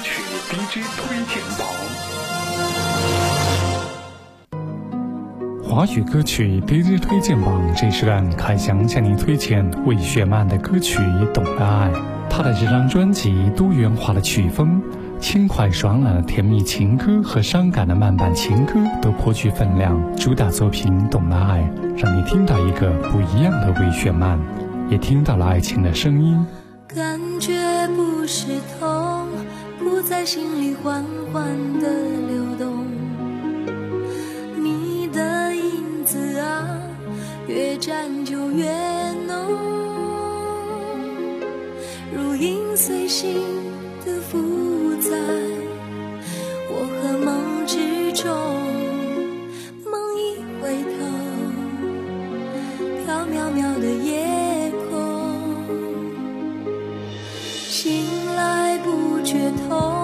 曲 DJ 推荐榜，华语歌曲 DJ 推荐榜，这时段凯翔向您推荐魏雪曼的歌曲《懂得爱》。她的这张专辑多元化的曲风，轻快爽朗的甜蜜情歌和伤感的慢板情歌都颇具分量。主打作品《懂得爱》，让你听到一个不一样的魏雪曼，也听到了爱情的声音。感觉不是痛，不在心里缓缓的流动。你的影子啊，越站就越浓，如影随形的浮在我和梦之中。梦一回头，飘渺渺的夜空。醒来不觉痛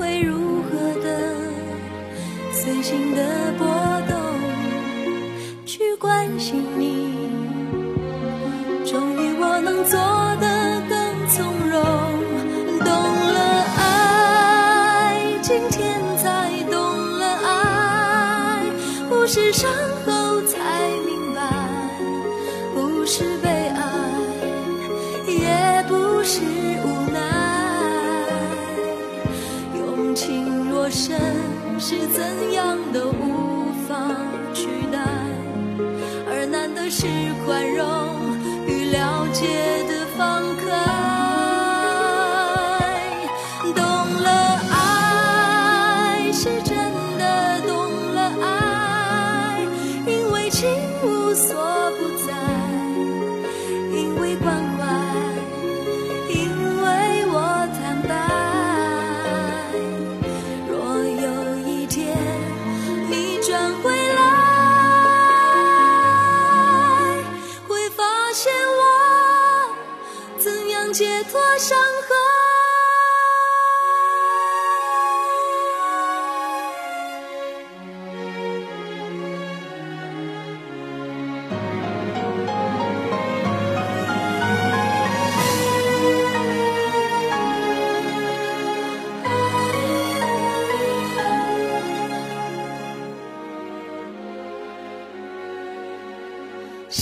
会如何的随心的波动，去关心你。终于我能做的更从容，懂了爱，今天才懂了爱，不是伤后才明白，不是被身，是怎样都无法取代。而难的是宽容与了解的放开。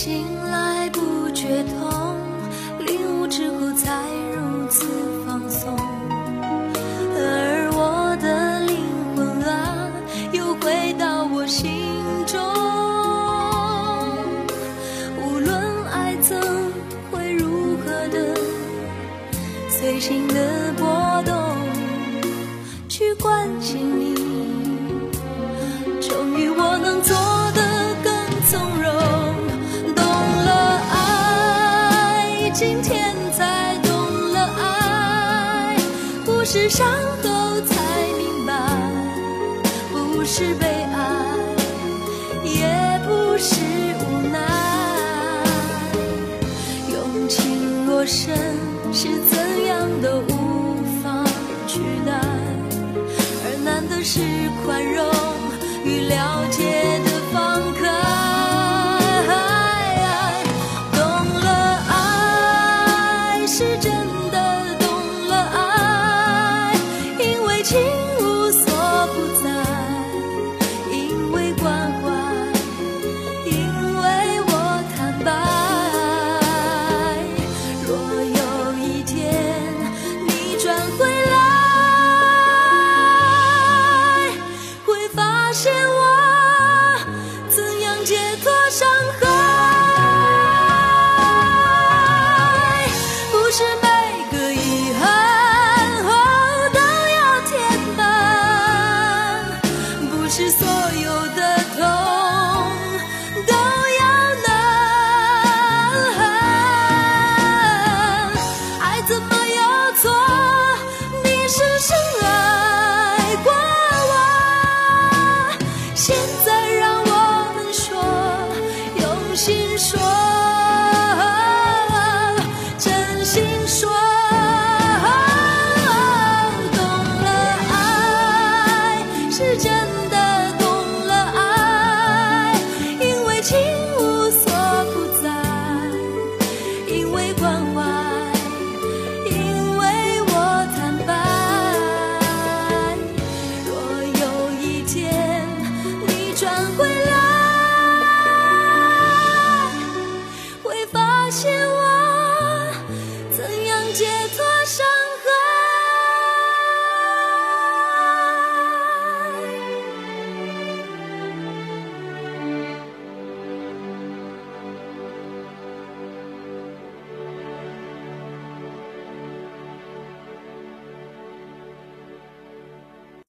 醒来不觉痛，领悟之后才如此放松。而我的灵魂啊，又回到我心中。无论爱怎会如何的随心的天才懂了爱，不是伤后才明白，不是悲哀，也不是无奈。用情若深，是怎样都无法取代。而难的是宽容与了解你说。